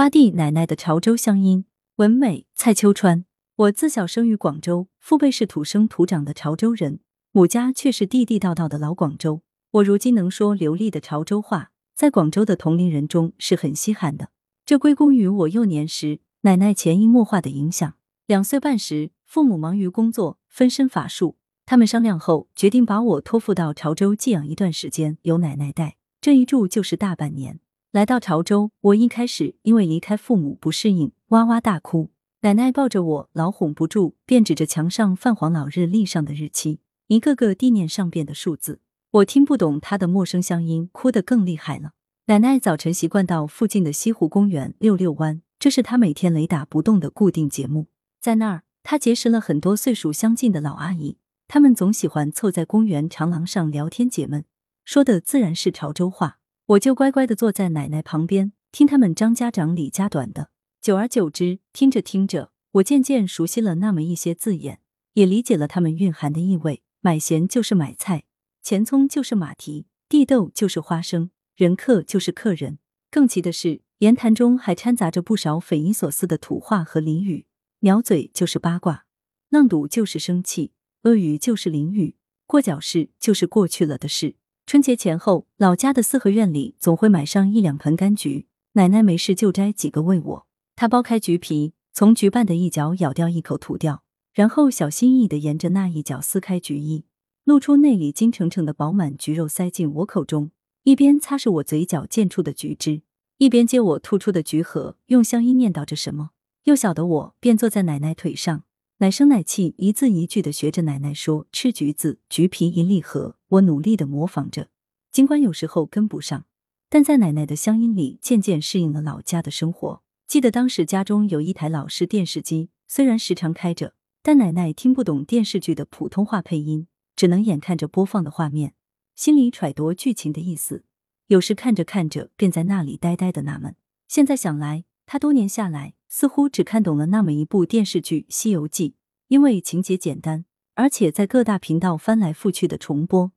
花地奶奶的潮州乡音，文美蔡秋川。我自小生于广州，父辈是土生土长的潮州人，母家却是地地道道的老广州。我如今能说流利的潮州话，在广州的同龄人中是很稀罕的。这归功于我幼年时奶奶潜移默化的影响。两岁半时，父母忙于工作，分身乏术。他们商量后，决定把我托付到潮州寄养一段时间，由奶奶带。这一住就是大半年。来到潮州，我一开始因为离开父母不适应，哇哇大哭。奶奶抱着我，老哄不住，便指着墙上泛黄老日历上的日期，一个个地念上边的数字。我听不懂她的陌生乡音，哭得更厉害了。奶奶早晨习惯到附近的西湖公园遛遛弯，这是她每天雷打不动的固定节目。在那儿，她结识了很多岁数相近的老阿姨，她们总喜欢凑在公园长廊上聊天解闷，说的自然是潮州话。我就乖乖的坐在奶奶旁边，听他们张家长李家短的。久而久之，听着听着，我渐渐熟悉了那么一些字眼，也理解了他们蕴含的意味。买咸就是买菜，钱葱就是马蹄，地豆就是花生，人客就是客人。更奇的是，言谈中还掺杂着不少匪夷所思的土话和俚语。鸟嘴就是八卦，浪赌就是生气，鳄鱼就是淋雨，过脚事就是过去了的事。春节前后，老家的四合院里总会买上一两盆柑橘，奶奶没事就摘几个喂我。她剥开橘皮，从橘瓣的一角咬掉一口吐掉，然后小心翼翼的沿着那一角撕开橘衣，露出内里金澄澄的饱满橘肉，塞进我口中，一边擦拭我嘴角溅出的橘汁，一边接我吐出的橘核，用乡音念叨着什么。幼小的我便坐在奶奶腿上。奶声奶气，一字一句的学着奶奶说：“吃橘子，橘皮一粒核。”我努力的模仿着，尽管有时候跟不上，但在奶奶的乡音里渐渐适应了老家的生活。记得当时家中有一台老式电视机，虽然时常开着，但奶奶听不懂电视剧的普通话配音，只能眼看着播放的画面，心里揣度剧情的意思。有时看着看着，便在那里呆呆的纳闷。现在想来，他多年下来。似乎只看懂了那么一部电视剧《西游记》，因为情节简单，而且在各大频道翻来覆去的重播，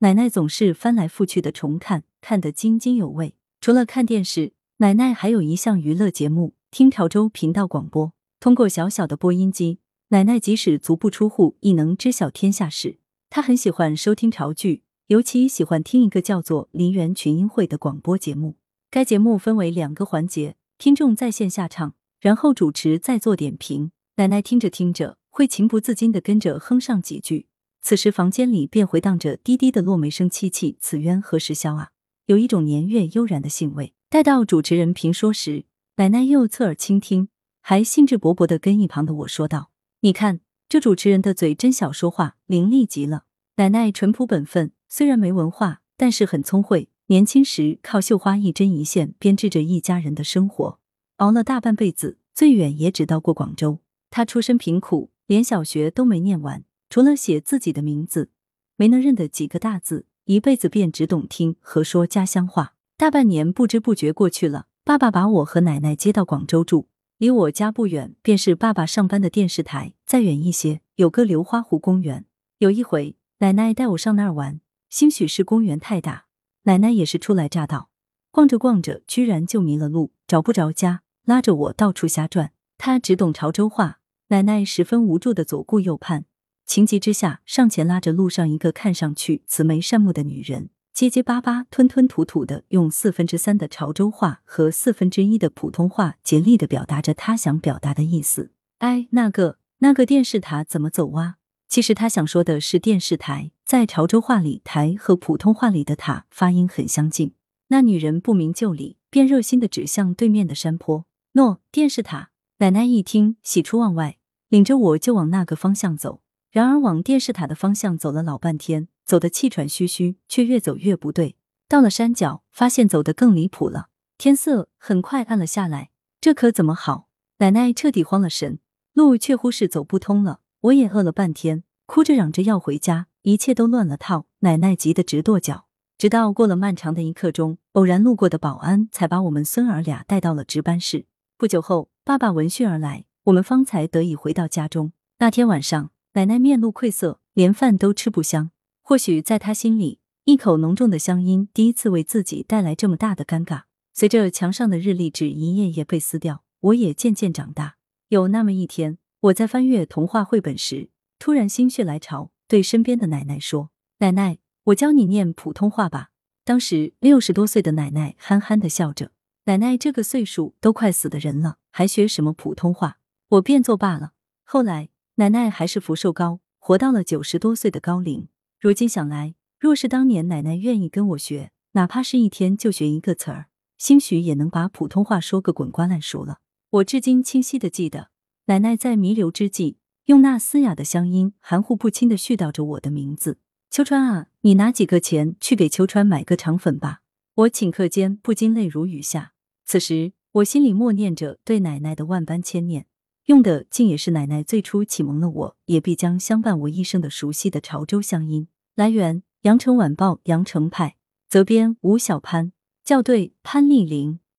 奶奶总是翻来覆去的重看，看得津津有味。除了看电视，奶奶还有一项娱乐节目，听潮州频道广播。通过小小的播音机，奶奶即使足不出户，亦能知晓天下事。她很喜欢收听潮剧，尤其喜欢听一个叫做《梨园群英会》的广播节目。该节目分为两个环节，听众在线下唱。然后主持再做点评，奶奶听着听着会情不自禁的跟着哼上几句。此时房间里便回荡着低低的落梅声，凄凄此冤何时消啊？有一种年月悠然的兴味。待到主持人评说时，奶奶又侧耳倾听，还兴致勃勃的跟一旁的我说道：“你看这主持人的嘴真小说话，伶俐极了。”奶奶淳朴本分，虽然没文化，但是很聪慧。年轻时靠绣花一针一线编织着一家人的生活。熬了大半辈子，最远也只到过广州。她出身贫苦，连小学都没念完，除了写自己的名字，没能认得几个大字，一辈子便只懂听和说家乡话。大半年不知不觉过去了，爸爸把我和奶奶接到广州住，离我家不远便是爸爸上班的电视台，再远一些有个流花湖公园。有一回，奶奶带我上那儿玩，兴许是公园太大，奶奶也是初来乍到，逛着逛着，居然就迷了路，找不着家。拉着我到处瞎转，他只懂潮州话。奶奶十分无助的左顾右盼，情急之下上前拉着路上一个看上去慈眉善目的女人，结结巴巴、吞吞吐吐的用四分之三的潮州话和四分之一的普通话竭力的表达着他想表达的意思。哎，那个那个电视塔怎么走哇？其实他想说的是电视台，在潮州话里“台”和普通话里的“塔”发音很相近。那女人不明就里，便热心的指向对面的山坡。诺电视塔，奶奶一听喜出望外，领着我就往那个方向走。然而往电视塔的方向走了老半天，走得气喘吁吁，却越走越不对。到了山脚，发现走得更离谱了。天色很快暗了下来，这可怎么好？奶奶彻底慌了神，路却乎是走不通了。我也饿了半天，哭着嚷着要回家，一切都乱了套。奶奶急得直跺脚。直到过了漫长的一刻钟，偶然路过的保安才把我们孙儿俩带到了值班室。不久后，爸爸闻讯而来，我们方才得以回到家中。那天晚上，奶奶面露愧色，连饭都吃不香。或许在她心里，一口浓重的乡音第一次为自己带来这么大的尴尬。随着墙上的日历纸一页页被撕掉，我也渐渐长大。有那么一天，我在翻阅童话绘本时，突然心血来潮，对身边的奶奶说：“奶奶，我教你念普通话吧。”当时六十多岁的奶奶憨憨的笑着：“奶奶这个岁数都快死的人了，还学什么普通话？”我便作罢了。后来，奶奶还是福寿高，活到了九十多岁的高龄。如今想来，若是当年奶奶愿意跟我学，哪怕是一天就学一个词儿，兴许也能把普通话说个滚瓜烂熟了。我至今清晰的记得，奶奶在弥留之际，用那嘶哑的乡音，含糊不清的絮叨着我的名字：“秋川啊，你拿几个钱去给秋川买个肠粉吧。”我顷刻间不禁泪如雨下。此时，我心里默念着对奶奶的万般牵念，用的竟也是奶奶最初启蒙了我，也必将相伴我一生的熟悉的潮州乡音。来源：羊城晚报羊城派，责编：吴小潘，校对：潘丽玲。